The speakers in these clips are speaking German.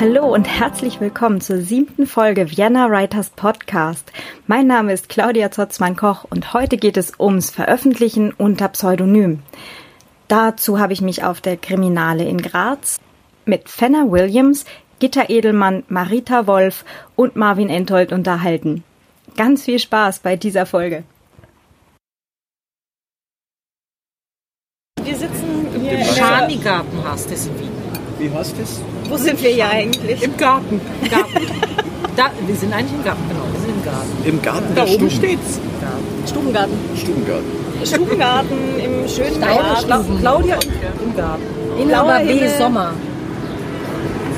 Hallo und herzlich willkommen zur siebten Folge Vienna Writers Podcast. Mein Name ist Claudia Zotzmann-Koch und heute geht es ums Veröffentlichen unter Pseudonym. Dazu habe ich mich auf der Kriminale in Graz mit Fenner Williams, Gitta Edelmann, Marita Wolf und Marvin Entold unterhalten. Ganz viel Spaß bei dieser Folge. Wir sitzen hier im Schanigarten hast es in Wien. Wie heißt das? Wo sind wir hier eigentlich? Im Garten. Garten. Da, wir sind eigentlich im Garten, genau. Wir sind im Garten. Im Garten Da der oben Stuben. steht's. Stubengarten. Stubengarten. Stubengarten im schönen Garten. Claudia im Garten. Blauer B. Himmel. Sommer.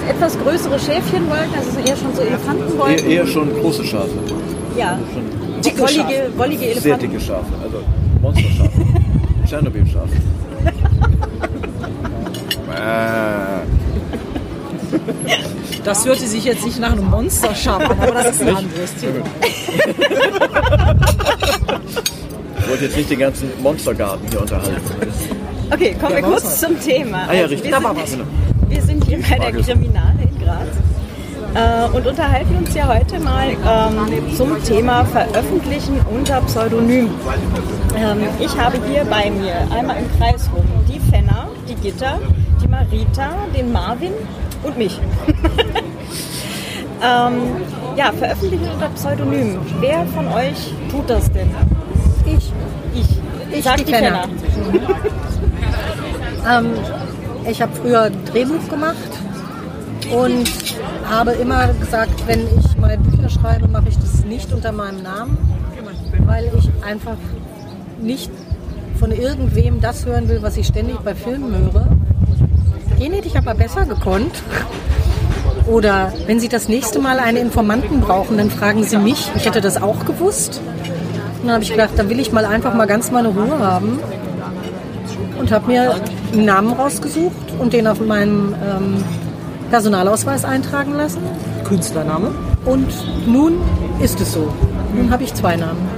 Etwas größere Schäfchenwolken, also eher schon so Elefantenwolken. Eher, eher schon große Schafe. Ja, Schon Dicke wollige, wollige sehr Elefanten. dicke Schafe. Also Monsterschafe. Tschernobyl-Schafe. Das hörte sich jetzt nicht nach einem Monsterschaf an, aber das ist ein anderes Thema. ich wollte jetzt nicht den ganzen Monstergarten hier unterhalten. Okay, kommen wir kurz zum Thema. Ah ja, richtig. Wir Da war sind, was. Wir sind hier bei der Kriminale in Graz äh, und unterhalten uns ja heute mal ähm, zum Thema Veröffentlichen unter Pseudonym. Ähm, ich habe hier bei mir einmal im Kreis rum die Fenner, die Gitter, die Marita, den Marvin und mich. ähm, ja, veröffentlichen unter Pseudonym. Wer von euch tut das denn? Ich. Ich. Ich, Sagt die Fenner. Fenner. Ähm, ich habe früher ein Drehbuch gemacht und habe immer gesagt, wenn ich mal Bücher schreibe, mache ich das nicht unter meinem Namen, weil ich einfach nicht von irgendwem das hören will, was ich ständig bei Filmen höre. Den hätte ich aber besser gekonnt. Oder wenn Sie das nächste Mal einen Informanten brauchen, dann fragen Sie mich. Ich hätte das auch gewusst. Und dann habe ich gedacht, dann will ich mal einfach mal ganz meine Ruhe haben und habe mir einen Namen rausgesucht und den auf meinem ähm, Personalausweis eintragen lassen. Künstlername. Und nun ist es so. Nun habe ich zwei Namen.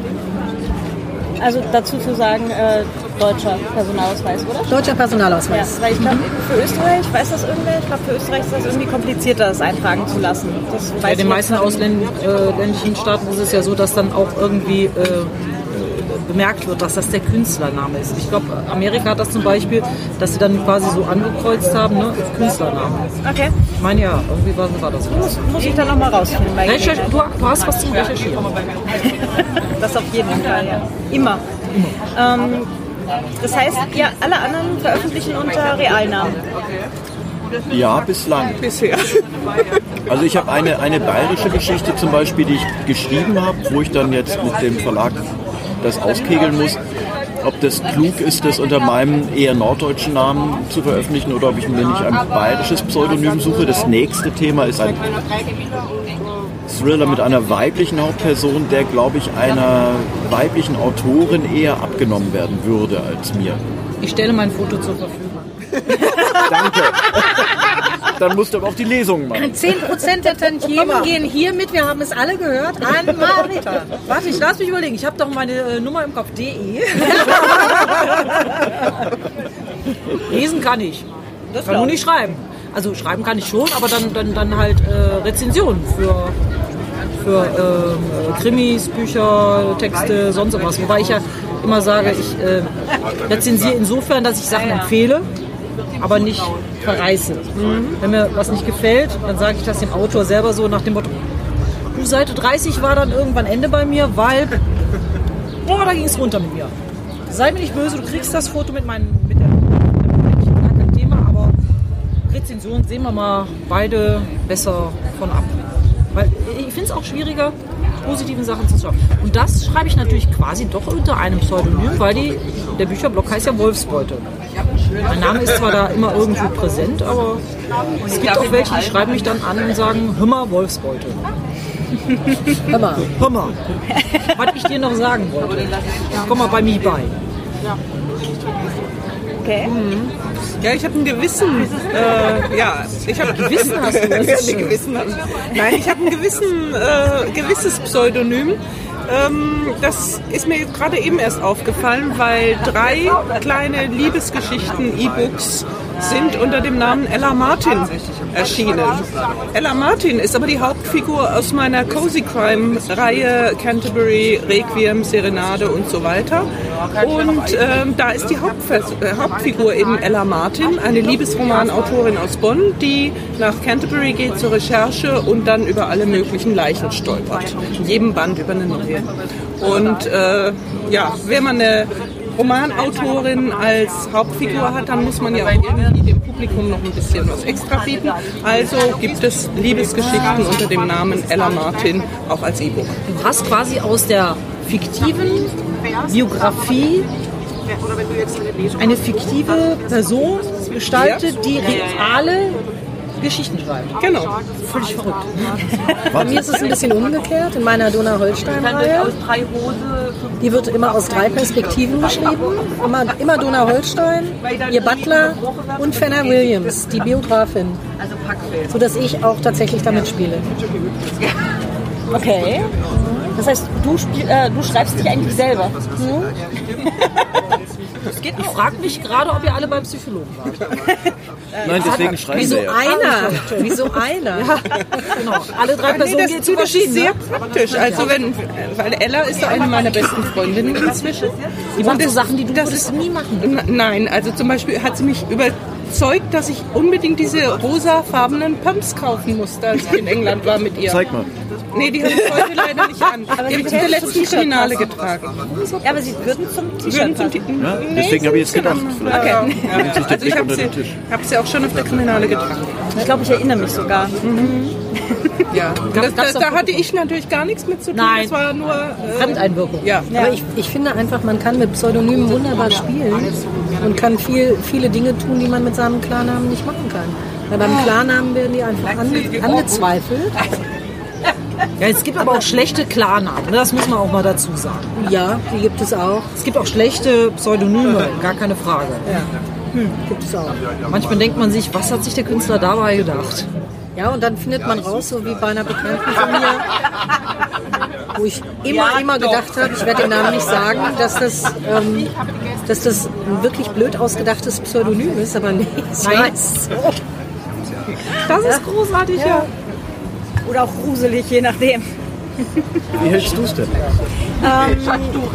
Also dazu zu sagen, äh, deutscher Personalausweis, oder? Deutscher Ja, Personalausweis. weil ich glaube, für Österreich, weiß das irgendwer? Ich glaube, für Österreich ist das irgendwie komplizierter, das eintragen zu lassen. Das weiß Bei den meisten ausländischen Staaten ist es ja so, dass dann auch irgendwie äh, bemerkt wird, dass das der Künstlername ist. Ich glaube, Amerika hat das zum Beispiel, dass sie dann quasi so angekreuzt haben, ne, Künstlername. Okay, Ich meine ja, irgendwie war, war das so. muss, muss ich dann nochmal rausfinden. Gelegenheit. du, du hast was zum Recherchieren. Das auf jeden Fall, ja. Immer. Ähm, das heißt, ihr alle anderen veröffentlichen unter Realnamen. Ja, bislang. Bisher. Also ich habe eine, eine bayerische Geschichte zum Beispiel, die ich geschrieben habe, wo ich dann jetzt mit dem Verlag das auskegeln muss, ob das klug ist, das unter meinem eher norddeutschen Namen zu veröffentlichen oder ob ich mir nicht ein bayerisches Pseudonym suche. Das nächste Thema ist ein Thriller mit einer weiblichen Hauptperson, der, glaube ich, einer weiblichen Autorin eher abgenommen werden würde als mir. Ich stelle mein Foto zur Verfügung. Danke. Dann musst du aber auch die Lesungen machen. 10% der Tantiemen gehen hiermit, wir haben es alle gehört, an Marita. Warte, ich lass mich überlegen. Ich habe doch meine äh, Nummer im Kopf. DE. Lesen kann ich. Das kann nur nicht schreiben. Also schreiben kann ich schon, aber dann, dann, dann halt äh, Rezensionen für, für ähm, Krimis, Bücher, Texte, sonst was. Wobei ich ja immer sage, ich äh, rezensiere insofern, dass ich Sachen empfehle, aber nicht verreiße. Wenn mir was nicht gefällt, dann sage ich das dem Autor selber so nach dem Motto, du Seite 30 war dann irgendwann Ende bei mir, weil boah, da ging es runter mit mir. Sei mir nicht böse, du kriegst das Foto mit meinem mit der mit dem Thema, aber Rezension sehen wir mal beide besser von ab. Weil ich finde es auch schwieriger, positiven Sachen zu schreiben. Und das schreibe ich natürlich quasi doch unter einem Pseudonym, weil die, der Bücherblock heißt ja Wolfsbeute. Mein Name ist zwar da immer irgendwo präsent, aber es gibt auch welche, die schreiben mich dann an und sagen, Hümmer Wolfsbeute. Hör mal. Was ich dir noch sagen wollte. Komm mal bei mir bei. Okay. Ja, ich habe ein Gewissen. Äh, ja, ich habe Gewissen hast du, das ja, ein Gewissen. Nein, ich habe ein Gewissen, äh, gewisses Pseudonym. Ähm, das ist mir gerade eben erst aufgefallen, weil drei kleine Liebesgeschichten, E-Books sind unter dem Namen Ella Martin erschienen. Ella Martin ist aber die Hauptfigur aus meiner Cozy Crime Reihe Canterbury, Requiem, Serenade und so weiter. Und ähm, da ist die Hauptfes äh, Hauptfigur eben Ella Martin, eine Liebesromanautorin aus Bonn, die nach Canterbury geht zur Recherche und dann über alle möglichen Leichen stolpert. In jedem Band über eine neue. Und äh, ja, wenn man eine Romanautorin als Hauptfigur hat, dann muss man ja auch irgendwie dem Publikum noch ein bisschen was extra bieten. Also gibt es Liebesgeschichten unter dem Namen Ella Martin auch als E-Book. Du hast quasi aus der fiktiven Biografie eine fiktive Person gestaltet, die reale Geschichten schreibt. Genau. Völlig verrückt. Bei mir ist es ein bisschen umgekehrt in meiner Donau-Holstein-Reihe. Die wird immer aus drei Perspektiven geschrieben. Immer, immer Donau-Holstein, ihr Butler und Fenner Williams, die Biografin. Sodass ich auch tatsächlich damit spiele. Okay. Das heißt, du, spiel, äh, du schreibst dich eigentlich selber. Ich frage mich gerade, ob ihr alle beim Psychologen wart. Nein, deswegen schreiben Wieso wir ja. einer? Wieso einer? Genau. Alle drei Personen Nee, das, gehen zu das verschieden. sehr ne? praktisch. Also wenn, weil Ella ist ja eine meiner besten Freundinnen inzwischen. Die macht so das- Sachen, die du das ist- nie machen. Nein, also zum Beispiel hat sie mich überzeugt, dass ich unbedingt diese rosafarbenen Pumps kaufen musste, als ich in England war mit ihr. Zeig mal. Nee, die habe ich heute leider nicht an. Die habe ich auf der letzten Kriminale getragen. Ja, aber sie würden zum Würden T-Shirt zum passen. Ja, Nee, deswegen habe ich jetzt gedacht, dann- vielleicht Ja. Also ich habe sie, hab sie auch schon auf der Kriminale getragen. Ich glaube, ich erinnere mich sogar. Ja. Das, das, da hatte ich natürlich gar nichts mit zu tun. Nein. Das war nur... Äh, Fremdeinwirkung. ja. Aber ich, ich finde einfach, man kann mit Pseudonymen wunderbar spielen und kann viel, viele Dinge tun, die man mit seinem Klarnamen nicht machen kann. Weil beim Klarnamen werden die einfach ange, angezweifelt. Ja, es gibt aber auch schlechte Klarnamen, ne? das muss man auch mal dazu sagen. Ja, die gibt es auch. Es gibt auch schlechte Pseudonyme, gar keine Frage. Gibt es auch. Manchmal denkt man sich, was hat sich der Künstler dabei gedacht? Ja, und dann findet man raus, so wie bei einer Bekannten von mir, wo ich immer, immer gedacht habe, ich werde den Namen nicht sagen, dass das, ähm, dass das ein wirklich blöd ausgedachtes Pseudonym ist, aber nee, es Nein. heißt so. Das ist großartig, ja. Oder auch gruselig, je nachdem. Wie hältst du es denn? Ähm,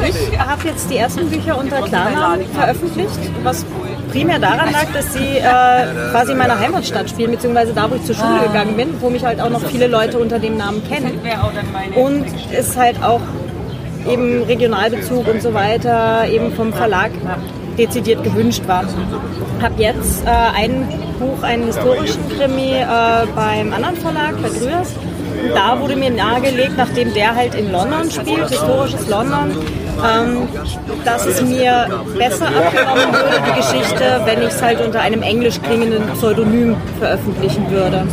ich habe jetzt die ersten Bücher unter Klarnamen veröffentlicht, was primär daran lag, dass sie äh, quasi in meiner Heimatstadt spielen, beziehungsweise da, wo ich zur Schule gegangen bin, wo mich halt auch noch viele Leute unter dem Namen kennen. Und es halt auch eben Regionalbezug und so weiter eben vom Verlag dezidiert gewünscht war. Habe jetzt äh, ein Buch, einen historischen Krimi äh, beim anderen Verlag, bei Grüers. Da wurde mir nahegelegt, nachdem der halt in London spielt, historisches London, ähm, dass es mir besser abgenommen würde, die Geschichte, wenn ich es halt unter einem englisch klingenden Pseudonym veröffentlichen würde.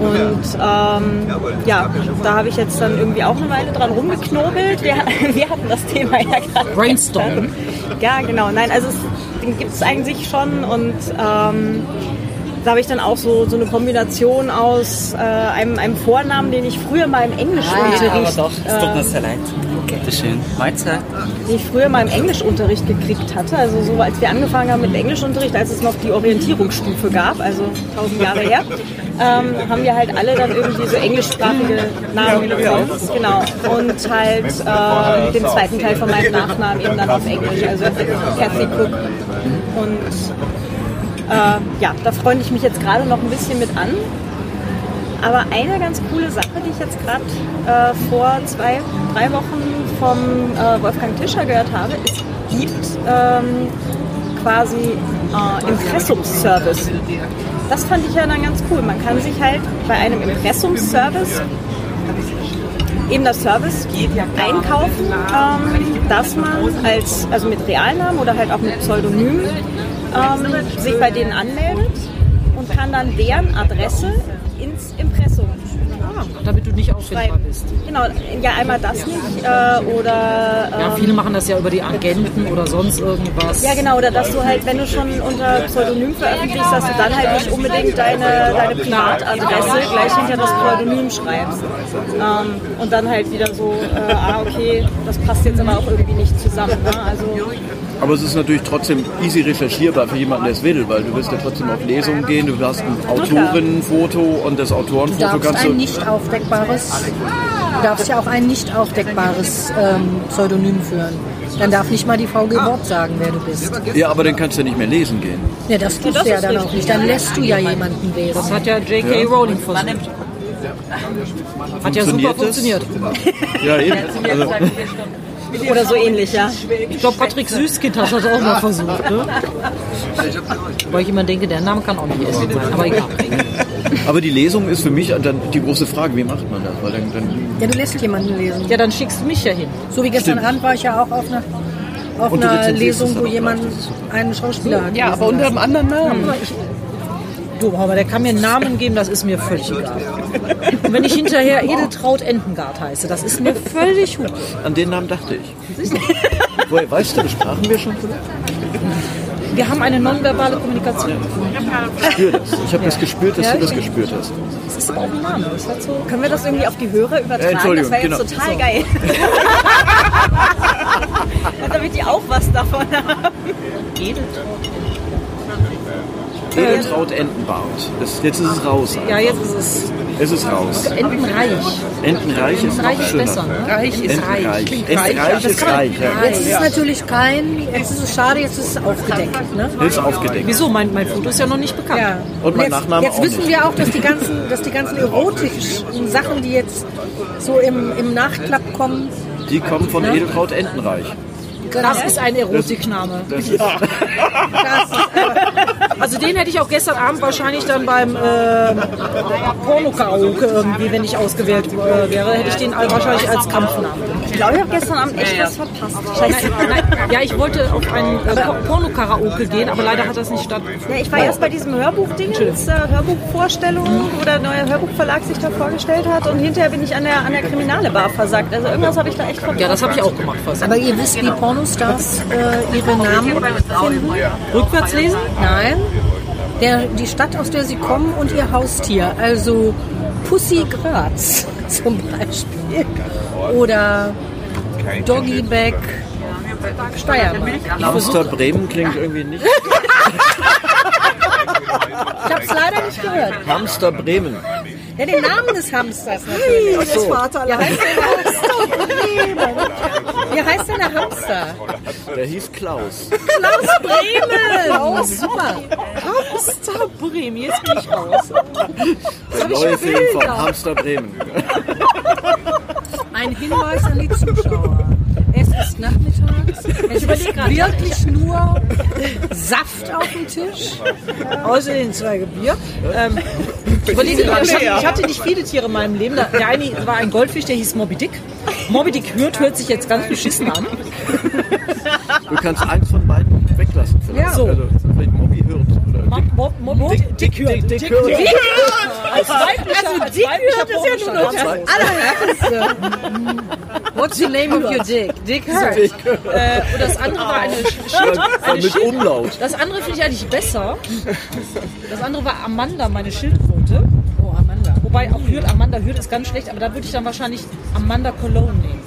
Und ähm, ja, da habe ich jetzt dann irgendwie auch eine Weile dran rumgeknobelt. Wir, wir hatten das Thema ja gerade. Brainstorm. Ja, genau. Nein, also es, den gibt es eigentlich schon und ähm, da habe ich dann auch so, so eine Kombination aus äh, einem, einem Vornamen, den ich früher mal im Englischunterricht, Es tut mir sehr leid. Bitte schön. Mahlzeit. den ich früher mal im Englischunterricht gekriegt hatte. Also so als wir angefangen haben mit dem Englischunterricht, als es noch die Orientierungsstufe gab, also tausend Jahre her, ähm, haben wir halt alle dann irgendwie so englischsprachige Namen bekommen. Genau. Und halt äh, den zweiten Teil von meinem Nachnamen eben dann auf Englisch, also Kathy Cook. Und äh, ja, da freue ich mich jetzt gerade noch ein bisschen mit an. Aber eine ganz coole Sache, die ich jetzt gerade äh, vor zwei, drei Wochen vom äh, Wolfgang Tischer gehört habe, es gibt ähm, quasi äh, Impressumsservice. Das fand ich ja dann ganz cool. Man kann sich halt bei einem Impressumsservice eben das Service einkaufen, ähm, dass man als, also mit Realnamen oder halt auch mit Pseudonym ähm, sich bei denen anmeldet und kann dann deren Adresse ins Impressum damit du nicht auffindbar bist. Genau, ja, einmal das nicht. Äh, oder. Ja, viele machen das ja über die Agenten oder sonst irgendwas. Ja, genau, oder dass du halt, wenn du schon unter Pseudonym veröffentlichst, dass du dann halt nicht unbedingt deine, deine Privatadresse gleich hinter das Pseudonym schreibst. Ähm, und dann halt wieder so, äh, ah, okay, das passt jetzt aber auch irgendwie nicht zusammen. Ne? Also, Aber es ist natürlich trotzdem easy recherchierbar für jemanden, der es will, weil du wirst ja trotzdem auf Lesungen gehen, du hast ein Autorinnenfoto und das Du Autorenfoto darfst kannst du... ein nicht aufdeckbares, du darfst ja auch ein nicht aufdeckbares ähm, Pseudonym führen. Dann darf nicht mal die VG Wort sagen, wer du bist. Ja, aber dann kannst du nicht mehr lesen gehen. Ja, das tust du ja dann auch nicht. Dann lässt du ja jemanden lesen. Das hat ja J.K. Rowling versucht. Hat ja super Funktioniert das? funktioniert. Ja, eben. Also, oder so ähnlich, ja. Ich glaube, Patrick Süßkind hat das auch mal versucht. Ne? Weil ich immer denke, der Name kann auch nicht essen sein. Aber egal. aber die Lesung ist für mich dann die große Frage, wie macht man das? Weil dann, dann Ja, du lässt jemanden lesen. Ja, dann schickst du mich ja hin. So wie gestern Stimmt. Abend war ich ja auch auf einer, auf einer Lesung, wo jemand einen Schauspieler hat. Ja, aber unter einem anderen Namen. Du, aber der kann mir einen Namen geben, das ist mir völlig egal. Und wenn ich hinterher Edeltraut Entengard heiße, das ist mir völlig hupe. an den Namen dachte ich. Woher, weißt du, sprachen wir schon? Wir haben eine nonverbale Kommunikation. Ich spüre das. Ich habe das gespürt, dass du das gespürt hast. Das ist aber auch ein Name. So Können wir das irgendwie auf die Hörer übertragen? Äh, Entschuldigung, das wäre jetzt genau. total geil. Damit die auch was davon haben. Edeltraut Entenbart. Das, jetzt ist es raus. ja, jetzt ist es Es ist raus. Entenreich. Entenreich ist noch ist schöner. besser. Ne? Reich ist Entenreich. reich. Entenreich ist reich. Ja. Jetzt ist es natürlich kein, jetzt ist es schade, jetzt ist es aufgedeckt. Ne? Ist aufgedeckt. Wieso? Mein, mein Foto ist ja noch nicht bekannt. Ja. Und mein jetzt, Nachname jetzt wissen nicht. wir auch, dass die ganzen, dass die ganzen erotischen Sachen, die jetzt so im, im Nachklapp kommen, Die kommen von Edeltraut Entenreich. Das ist ein Erotikname. Das ist, Also den hätte ich auch gestern Abend wahrscheinlich dann beim äh, Porno-Karaoke irgendwie, wenn ich ausgewählt äh, wäre, hätte ich den wahrscheinlich als Kampfnamen. Ich glaube, ich habe gestern Abend echt was verpasst. Scheiße. Nein, ja, ich wollte auf ein äh, Por- Porno-Karaoke gehen, aber leider hat das nicht stattgefunden. Ja, ich war erst bei diesem Hörbuch-Dingens, äh, Hörbuchvorstellung, wo der neue Hörbuchverlag sich da vorgestellt hat und hinterher bin ich an der, an der Kriminale Bar versagt. Also irgendwas habe ich da echt verpasst. Ja, das habe ich auch gemacht. Fast. aber ihr wisst, wie Pornostars äh, ihre Namen finden? Rückwärts lesen? Nein. Der, die Stadt, aus der sie kommen und ihr Haustier. Also Pussy Graz zum Beispiel. Oder Doggyback Steiermark. Hamster Bremen klingt irgendwie nicht. Ich habe es leider nicht gehört. Hamster Bremen. Ja, den Namen des Hamsters natürlich. das Vaterland. Wie heißt denn der Hamster? Wie heißt denn der Hamster? Der hieß Klaus. Klaus Bremen! Oh, super. Hamster Bremen, jetzt bin ich raus. Der neue Film von Hamster Bremen. Ein Hinweis an die Zuschauer. Es ist nachmittags. Es ist wirklich nur Saft auf dem Tisch. Außer den zwei Bier. Ähm, ich überlege gerade, ich, hatte- ich hatte nicht viele Tiere in meinem Leben. Der eine war ein Goldfisch, der hieß Moby Dick. Moby Dick hört, hört sich jetzt ganz beschissen an. Du kannst eins von beiden Vielleicht. Ja. So. Also, vielleicht Moby hört. Oder Mob, Mob, Moby Dick, hört. Dick, hört. Als Also Dick hört ist ja nur noch das allerhärteste. What's the name of your dick? Dick hurt. Äh, und das andere war eine Sch- Schild, eine mit Umlaut. Das andere finde ich eigentlich besser. Das andere war Amanda, meine Schildkröte. Oh, Amanda. Wobei auch Hürth, Amanda Hürth ist ganz schlecht, aber da würde ich dann wahrscheinlich Amanda Cologne nehmen.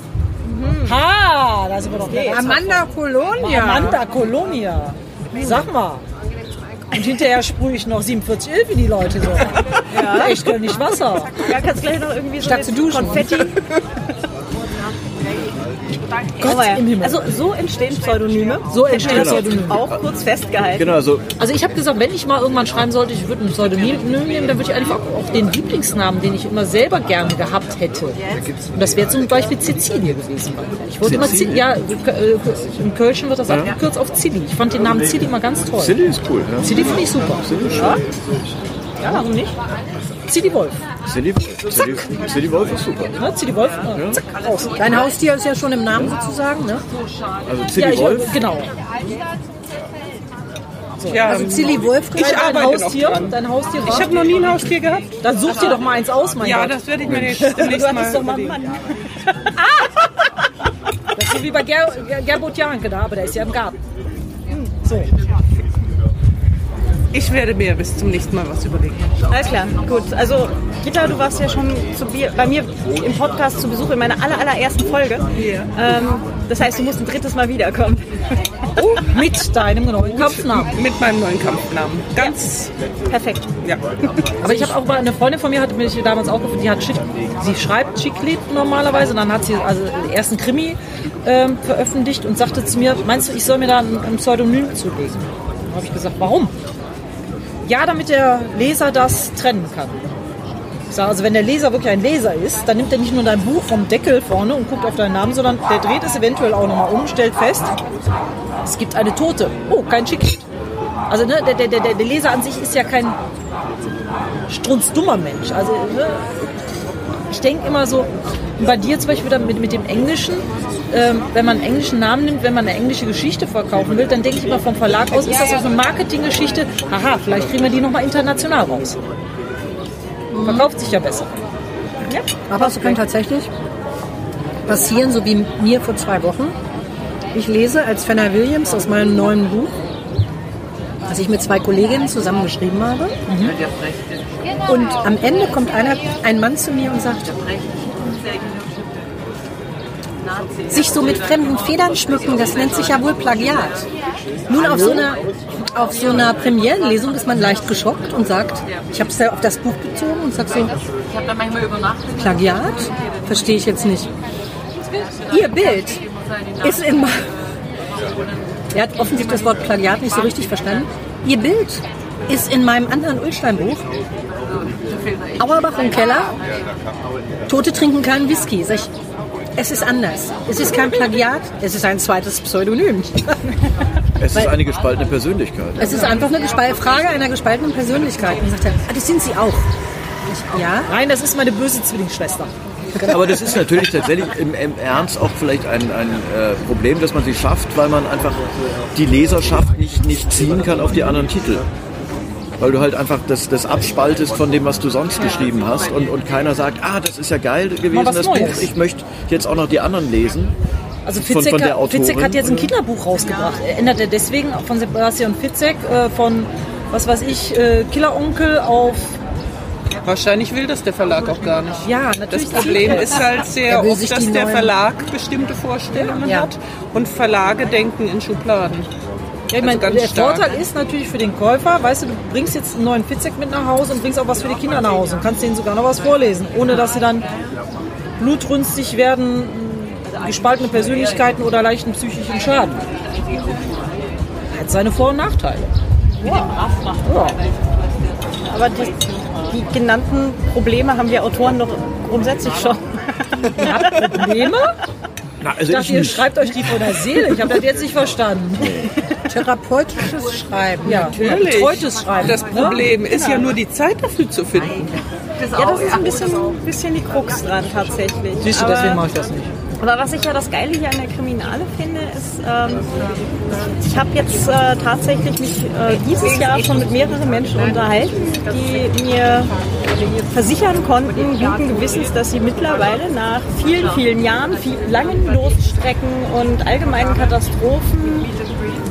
Ha, da sind wir doch wieder Amanda Colonia. Amanda Colonia. Sag mal. Und hinterher sprühe ich noch 4711 in die Leute so. Ja. Echt gönn nicht Wasser. Ja, kannst gleich noch irgendwie so Statt zu duschen. Konfetti. Gott im Himmel. Also so entstehen Pseudonyme. So entstehen das Pseudonyme. Auch kurz festgehalten. Genau, also Also ich habe gesagt, wenn ich mal irgendwann schreiben sollte, ich würde ein Pseudonym nehmen, dann würde ich einfach auch den Lieblingsnamen, den ich immer selber gerne gehabt hätte. Und das wäre zum Beispiel Cecilie gewesen. Ich wollte immer Cecilie? Zilli, ja, äh, im Kölschen wird das abgekürzt auf Zilli. Ich fand den Namen Zilli immer ganz toll. Silly ist cool. Ja. Zilli finde ich super. Ja, warum nicht? Zilli Wolf. Silly, Silly, Silly Wolf ist super. Ne? Zilli Wolf, ja. zack, raus. Dein Haustier ist ja schon im Namen sozusagen, ne? Also Ja, Silly ich, Wolf. genau. Ja, Also Zilli Wolf ich Dein arbeite Haustier, dran. dein Haustier war? Ich habe noch nie ein Haustier gehabt. Dann such dir doch mal eins aus, mein Ja, Gott. das werde ich mir jetzt demnächst mal doch mal einen. Mann. Das ist so wie bei Ger Ger Gerbot Janke da, aber der ist ja im Garten. So. Ich werde mir bis zum nächsten Mal was überlegen. Alles klar, gut. Also, Gitta, du warst ja schon zu, bei mir im Podcast zu Besuch in meiner aller, allerersten Folge. Ähm, das heißt, du musst ein drittes Mal wiederkommen. Oh, mit deinem neuen Kampfnamen. Mit meinem neuen Kampfnamen. Ganz, Perfekt. ja. Aber ich habe auch mal eine Freundin von mir hat mich damals auch gefunden, die hat Schick, sie schreibt Chicklit normalerweise, und dann hat sie also den ersten Krimi ähm, veröffentlicht und sagte zu mir, meinst du, ich soll mir da ein, ein Pseudonym zulegen? Dann habe ich gesagt, warum? Ja, damit der Leser das trennen kann. Ich sage, also wenn der Leser wirklich ein Leser ist, dann nimmt er nicht nur dein Buch vom Deckel vorne und guckt auf deinen Namen, sondern der dreht es eventuell auch nochmal um, stellt fest, es gibt eine Tote. Oh, kein Chicklit. Also ne, der, der, der, der Leser an sich ist ja kein strunzdummer Mensch. Also ne, ich denke immer so, bei dir zum Beispiel mit, mit dem Englischen, ähm, wenn man einen englischen Namen nimmt, wenn man eine englische Geschichte verkaufen will, dann denke ich immer vom Verlag aus, ist das auch eine Marketinggeschichte, haha, vielleicht kriegen wir die nochmal international raus. Verkauft sich ja besser. Aber es kann tatsächlich passieren, so wie mir vor zwei Wochen. Ich lese als Fenner Williams aus meinem neuen Buch, das ich mit zwei Kolleginnen zusammengeschrieben habe. Und am Ende kommt einer, ein Mann zu mir und sagt, sich so mit fremden Federn schmücken, das nennt sich ja wohl Plagiat. Nun, auf so einer, auf so einer Premierenlesung ist man leicht geschockt und sagt, ich habe es ja auf das Buch bezogen und sag so, Plagiat? Verstehe ich jetzt nicht. Ihr Bild ist in... Er hat offensichtlich das Wort Plagiat nicht so richtig verstanden. Ihr Bild ist in meinem anderen Ulstein-Buch. Auerbach und Keller. Tote trinken keinen Whisky. Sag ich, es ist anders. Es ist kein Plagiat, es ist ein zweites Pseudonym. Es ist eine gespaltene Persönlichkeit. Es ist einfach eine Gespal Frage einer gespaltenen Persönlichkeit. Und sagt er, ah, das sind Sie auch. Ich, ja, Nein, das ist meine böse Zwillingsschwester. Aber das ist natürlich tatsächlich im, im Ernst auch vielleicht ein, ein äh, Problem, dass man sie schafft, weil man einfach die Leserschaft nicht, nicht ziehen kann auf die anderen Titel. Weil du halt einfach das, das abspaltest von dem, was du sonst geschrieben hast und, und keiner sagt, ah, das ist ja geil gewesen, das Buch, Neues. ich möchte jetzt auch noch die anderen lesen. Also Von- Fitzek, von Autorin, Fitzek hat jetzt ein? Kinderbuch rausgebracht. Ändert er deswegen von Sebastian Fitzek äh, von, was weiß ich, äh, Killeronkel auf... Wahrscheinlich will das der Verlag auch gar nicht. Ja, Das natürlich. Problem ist halt sehr oft, dass der Verlag bestimmte Vorstellungen Ja. hat und Verlage denken in Schubladen. Ja, ich meine, ganz der stark. Vorteil ist natürlich für den Käufer, weißt du, du bringst jetzt einen neuen Fitzek mit nach Hause und bringst auch was für die Kinder nach Hause und kannst denen sogar noch was vorlesen, ohne dass sie dann blutrünstig werden, gespaltene Persönlichkeiten oder leichten psychischen Schaden. Hat seine Vor- und Nachteile. Ja. Aber die, die genannten Probleme haben wir Autoren doch grundsätzlich schon. Probleme? Na, also Ich dachte, ich ihr nicht. schreibt euch die von der Seele. Ich habe das jetzt nicht verstanden. Therapeutisches Schreiben. Ja, Natürlich. betreutes Schreiben. Das? Problem ist ja nur die Zeit dafür zu finden. Ja, das ist ein bisschen, bisschen die Krux dran tatsächlich. Siehst du, Aber- deswegen mache ich das nicht. Aber was ich ja das Geile hier an der Kriminale finde, ist, ähm, ich habe jetzt äh, tatsächlich mich äh, dieses Jahr schon mit mehreren Menschen unterhalten, die mir versichern konnten, guten Gewissens, dass sie mittlerweile nach vielen, vielen Jahren, viel, langen Durststrecken und allgemeinen Katastrophen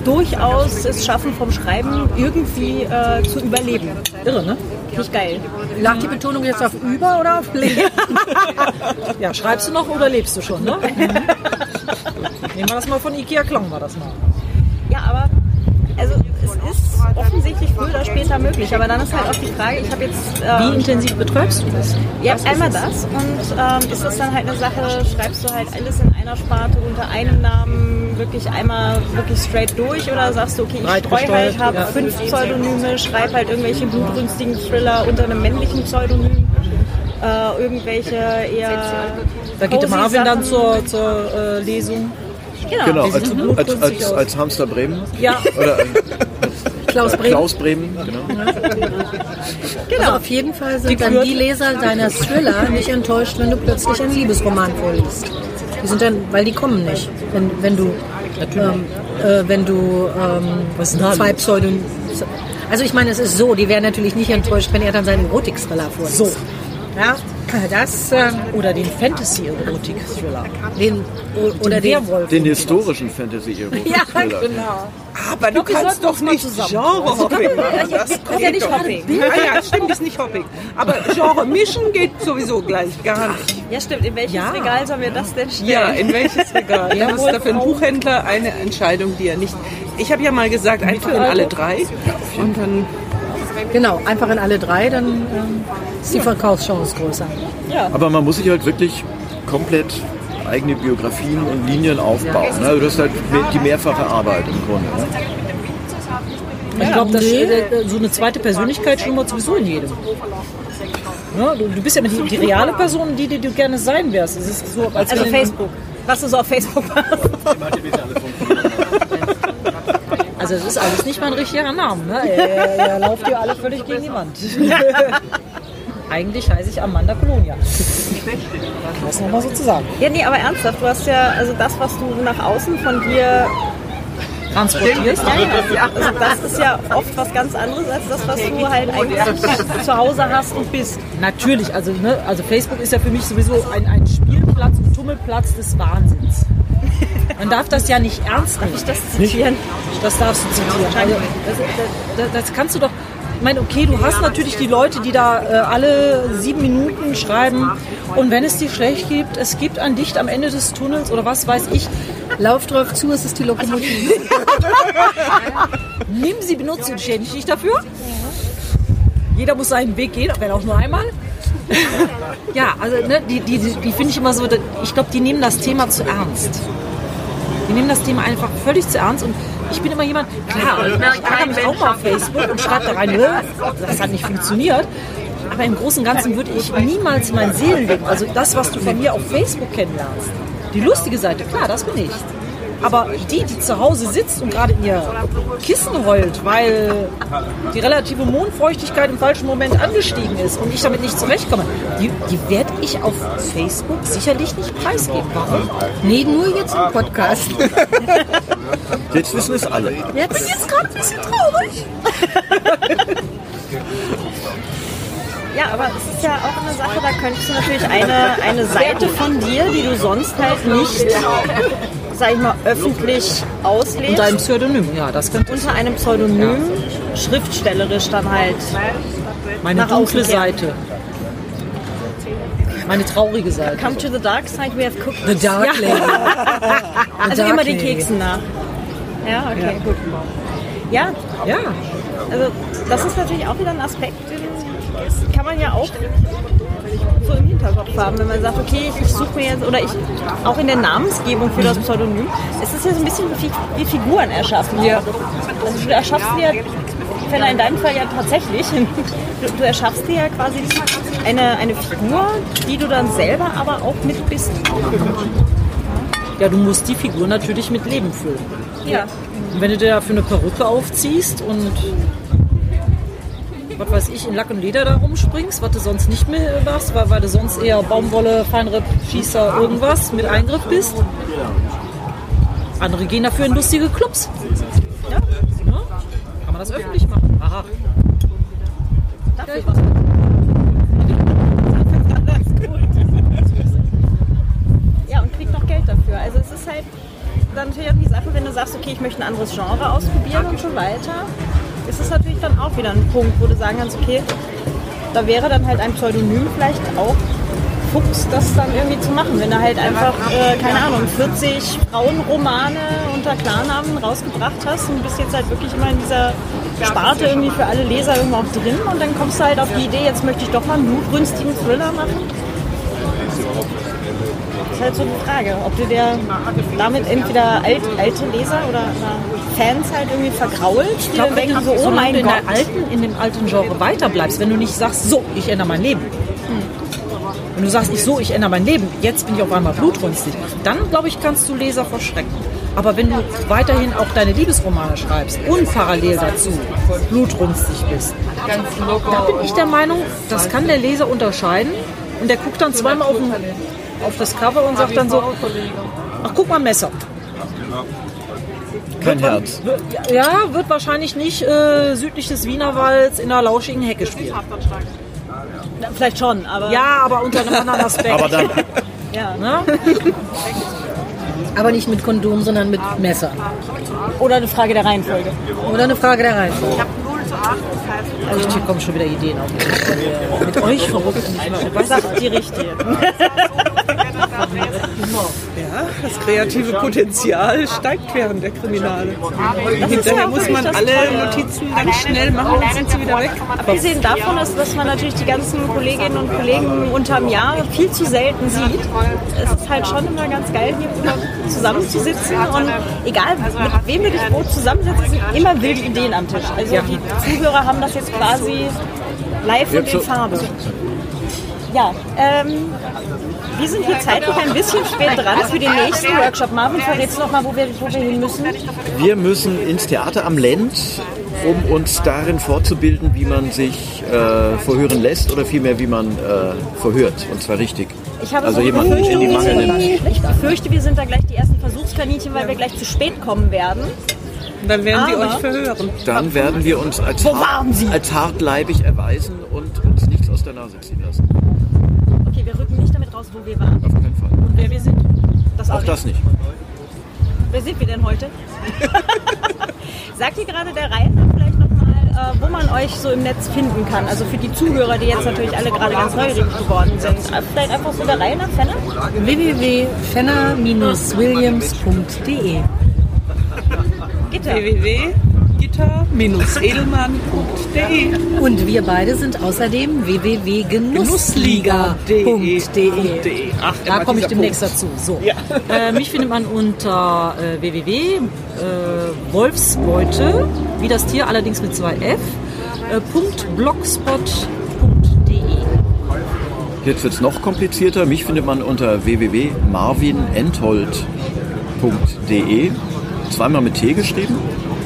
durchaus es schaffen, vom Schreiben irgendwie äh, zu überleben. Irre, ne? Nicht geil. Lag die Betonung jetzt auf über oder auf leben? Ja, schreibst du noch oder lebst du schon, ne? Nehmen wir das mal von Ikea Klong, war das mal. Ja, aber also ist offensichtlich früher oder später möglich. Aber dann ist halt auch die Frage, ich habe jetzt... Wie Ähm, intensiv betreibst du das? ja, einmal das und ähm, ist das dann halt eine Sache, schreibst du halt alles in einer Sparte unter einem Namen wirklich einmal wirklich straight durch oder sagst du, okay, ich streue halt, habe ja. fünf Pseudonyme, schreibe halt irgendwelche blutrünstigen Thriller unter einem männlichen Pseudonym, äh, irgendwelche eher... Da geht der Marvin dann zur, zur äh, Lesung. Genau. Genau, als, als, als, als Hamster Bremen. Ja, Oder äh, Klaus Brehm. Klaus Bremen, genau. Also auf jeden Fall sind Die dann die Leser deiner Thriller nicht enttäuscht, wenn du plötzlich einen Liebesroman vorliest. Die sind dann, weil die kommen nicht. Wenn, wenn du ähm, äh, wenn du ähm, zwei Pseudonym... Also ich meine, es ist so, die wären natürlich nicht enttäuscht, wenn er dann seinen Erotik-Thriller vorliest. So. Ja, das... Ähm, Oder den Fantasy-Erotik-Thriller. den, oder den... Werwolf. Den historischen Fantasy-Erotik. Ja, genau. Aber du kannst doch nicht Genre-Hopping machen. Das ist ja nicht Hopping. Ah ja, stimmt, ist nicht Hopping. Aber Genre mischen geht sowieso gleich gar nicht. Ja, stimmt. In welches Ja. Regal sollen wir das denn stellen? Ja, in welches Regal? Das ist da für einen Buchhändler eine Entscheidung, die er nicht... Ich habe ja mal gesagt, einfach in alle drei. Und dann... Genau, einfach in alle drei, dann ähm, ist die Verkaufschance größer. Aber man muss sich halt wirklich komplett eigene Biografien und Linien aufbauen. Ne? Also das ist halt die mehrfache Arbeit im Grunde. Ne? Ich glaube, dass äh, so eine zweite Persönlichkeit schlummert sowieso in jedem. Ja, du, du bist ja die, die reale Person, die, die du gerne sein wärst. Es ist so, als Also Facebook. Was du so auf Facebook machst. Also es ist alles nicht mein richtiger Name. Ne? Ihr, ihr lauft hier alle völlig gegen die Wand. Eigentlich heiße ich Amanda Colonia. Das nochmal so zu sagen. Ja, nee, aber ernsthaft, du hast ja, also das, was du nach außen von dir Transportierst. Ja. Also das ist ja oft was ganz anderes als das, was du halt eigentlich zu Hause hast und bist. Natürlich, also, ne, also Facebook ist ja für mich sowieso ein, ein Spielplatz und Tummelplatz des Wahnsinns. Man darf das ja nicht ernst nehmen. Ich das zitieren. Das darfst du zitieren. Also, das, das, das kannst du doch. Ich meine, okay, du hast natürlich die Leute, die da äh, alle sieben Minuten schreiben. Und wenn es dir schlecht gibt, es gibt ein Licht am Ende des Tunnels oder was weiß ich. Lauf drauf zu, es ist die Lokomotive. Nimm sie, benutze sie und schädige dich dafür. Jeder muss seinen Weg gehen, wenn auch nur einmal. Ja, also ne, die, die, die, die finde ich immer so, ich glaube, die nehmen das Thema zu ernst. Die nehmen das Thema einfach völlig zu ernst und ich bin immer jemand, klar, ich ärgere mich auch mal auf Facebook und schreibe da rein, "Hä, das hat nicht funktioniert. Aber im Großen und Ganzen würde ich niemals mein Seelenleben, also das, was du von mir auf Facebook kennenlernst, die lustige Seite, klar, das bin ich. Aber die, die zu Hause sitzt und gerade in ihr Kissen heult, weil die relative Mondfeuchtigkeit im falschen Moment angestiegen ist und ich damit nicht zurechtkomme, die, die werde ich auf Facebook sicherlich nicht preisgeben. Warum? nee, nur jetzt im Podcast. Jetzt wissen es alle. Jetzt, Jetzt gerade ein bisschen traurig. Ja, aber es ist ja auch eine Sache, da könntest du natürlich eine, eine Seite von dir, die du sonst halt nicht, sag ich mal, öffentlich auslebst, Unter einem Pseudonym, ja, das könnte unter einem Pseudonym schriftstellerisch dann halt. meine dunkle. Seite. Meine traurige Seite. Come to the dark side, we have cooked. The Dark Lady. Also Dark immer den. Keksen nach. Ja, okay, gut. Ja, Ja, also das ist natürlich auch wieder ein Aspekt, den kann man ja auch so im Hinterkopf haben, wenn man sagt, okay, ich, ich suche mir jetzt, oder ich, auch in der Namensgebung für das Pseudonym, es ist ja so ein bisschen wie, wie Figuren erschaffen. Ja. Also du erschaffst dir, Fälle in deinem Fall ja tatsächlich, du, du erschaffst dir ja quasi eine, eine Figur, die du dann selber aber auch mit bist. ja, du musst die Figur natürlich mit Leben füllen. Ja. Und wenn du dir dafür eine Perücke aufziehst und was weiß ich, in Lack und Leder da rumspringst, was du sonst nicht mehr machst, weil, weil du sonst eher Baumwolle, Feinripp, Schießer, irgendwas mit Eingriff bist. Andere gehen dafür in lustige Clubs. Ja. ja. Kann man das öffentlich machen? Aha. Ja, und kriegt noch Geld dafür. Also es ist halt dann natürlich auch die Sache, wenn du sagst, okay, ich möchte ein anderes Genre ausprobieren und so weiter, ist es natürlich dann auch wieder ein Punkt, wo du sagen kannst, okay, da wäre dann halt ein Pseudonym vielleicht auch Fuchs, das dann irgendwie zu machen. Wenn du halt einfach, äh, keine Ahnung, 40 Frauenromane unter Klarnamen rausgebracht hast und bist jetzt halt wirklich immer in dieser Sparte irgendwie für alle Leser irgendwo auch drin und dann kommst du halt auf die Idee, jetzt möchte ich doch mal einen blutrünstigen Thriller machen. Das ist halt so die Frage, ob du dir damit entweder alt, alte Leser oder, Fans halt irgendwie vergraulst, die Ich glaube, dann wenn denken du so, oh mein in, Gott. der alten, in dem alten Genre weiterbleibst, wenn du nicht sagst, so, ich ändere mein Leben. Wenn du sagst nicht so, ich ändere mein Leben, jetzt bin ich auf einmal blutrünstig, dann glaube ich, kannst du Leser verschrecken. Aber wenn du weiterhin auch deine Liebesromane schreibst und parallel dazu blutrünstig bist, da bin ich der Meinung, das kann der Leser unterscheiden und der guckt dann zweimal auf, den, auf das Cover und sagt dann so, ach guck mal, Messer. Kein Herz. Wird, ja, wird wahrscheinlich nicht äh, südlich des Wienerwalds in einer lauschigen Hecke spielen. Vielleicht schon, aber. Ja, aber unter einem anderen Aspekt. Aber dann, ja. ne? Aber nicht mit Kondom, sondern mit Messer. Oder eine Frage der Reihenfolge. Oder eine Frage der Reihenfolge. Also hier kommen schon wieder Ideen auf. Mit euch verrückt. Was sagt die Richtige? Ja, das kreative Potenzial steigt während der Kriminale. Hinterher muss man alle Notizen ganz schnell machen, dann sind sie wieder weg. Abgesehen davon ist, dass man natürlich die ganzen Kolleginnen und Kollegen unterm Jahr viel zu selten sieht. Es ist halt schon immer ganz geil, hier zusammenzusitzen und egal mit wem du dich wo zusammensetzt, sind immer wilde Ideen am Tisch. Also die Zuhörer haben das jetzt quasi live und in Farbe. Ja, ähm, wir sind hier zeitlich ein bisschen spät dran für den nächsten Workshop. Marvin, verrätst du noch mal, wo wir, wo wir hin müssen? wir müssen ins Theater am Lend, um uns darin fortzubilden, wie man sich äh, verhören lässt oder vielmehr, wie man äh, verhört. Und zwar richtig. Ich habe Also so jemanden Befürchtung, in die wir Mangel nimmt. Ich befürchte, wir sind da gleich die ersten Versuchskaninchen, weil wir gleich zu spät kommen werden. Und dann werden Aber- euch verhören. Dann werden wir uns als, Sie? als hartleibig erweisen und uns nichts aus der Nase ziehen lassen. Raus, wo wir waren. Auf keinen Fall. Und wer wir sind. Das Auch das nicht. Wer sind wir denn heute? Sagt ihr gerade der Reiter vielleicht nochmal, äh, wo man euch so im Netz finden kann? Also für die Zuhörer, die jetzt natürlich alle gerade ganz neugierig geworden sind. Äh, Vielleicht einfach so der Reihe nach Fenner? www.fenner-williams.de Gitter. www.gitter-edelmann.de Und wir beide sind außerdem www.genussliga.de. Ach, Da komme ich demnächst Punkt. dazu. So. Äh, mich findet man unter äh, www. Äh, wie das Tier, allerdings mit zwei F, äh, .blogspot.de. Jetzt wird es noch komplizierter. Mich findet man unter www.marvinenthold.de. Zweimal mit T geschrieben.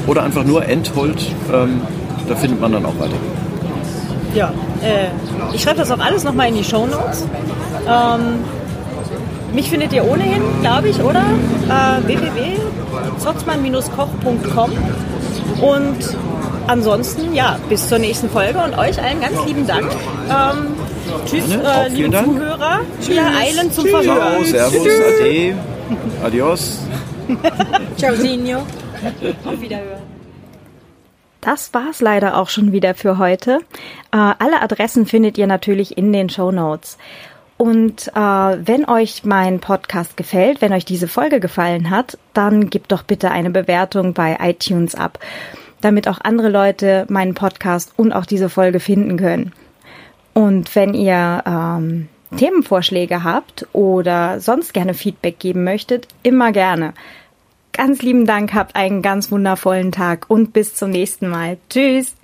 Oder einfach nur Enthold. Ähm, da findet man dann auch weiter. Ja, äh, ich schreibe das auch alles nochmal in die Shownotes. Ähm, mich findet ihr ohnehin, glaube ich, oder? Äh, www.zotzmann-koch.com Und ansonsten, ja, bis zur nächsten Folge und euch allen ganz lieben Dank. Ähm, tschüss, äh, liebe Dank. Zuhörer. Wir eilen zum Ciao, Verhör. Servus, Ade, Adios. Ciao, Signo. Auf Wiederhören. Das war's leider auch schon wieder für heute. Äh, alle Adressen findet ihr natürlich in den Show Notes. Und äh, wenn euch mein Podcast gefällt, wenn euch diese Folge gefallen hat, dann gebt doch bitte eine Bewertung bei iTunes ab, damit auch andere Leute meinen Podcast und auch diese Folge finden können. Und wenn ihr ähm, Themenvorschläge habt oder sonst gerne Feedback geben möchtet, immer gerne. Ganz lieben Dank, habt einen ganz wundervollen Tag und bis zum nächsten Mal. Tschüss!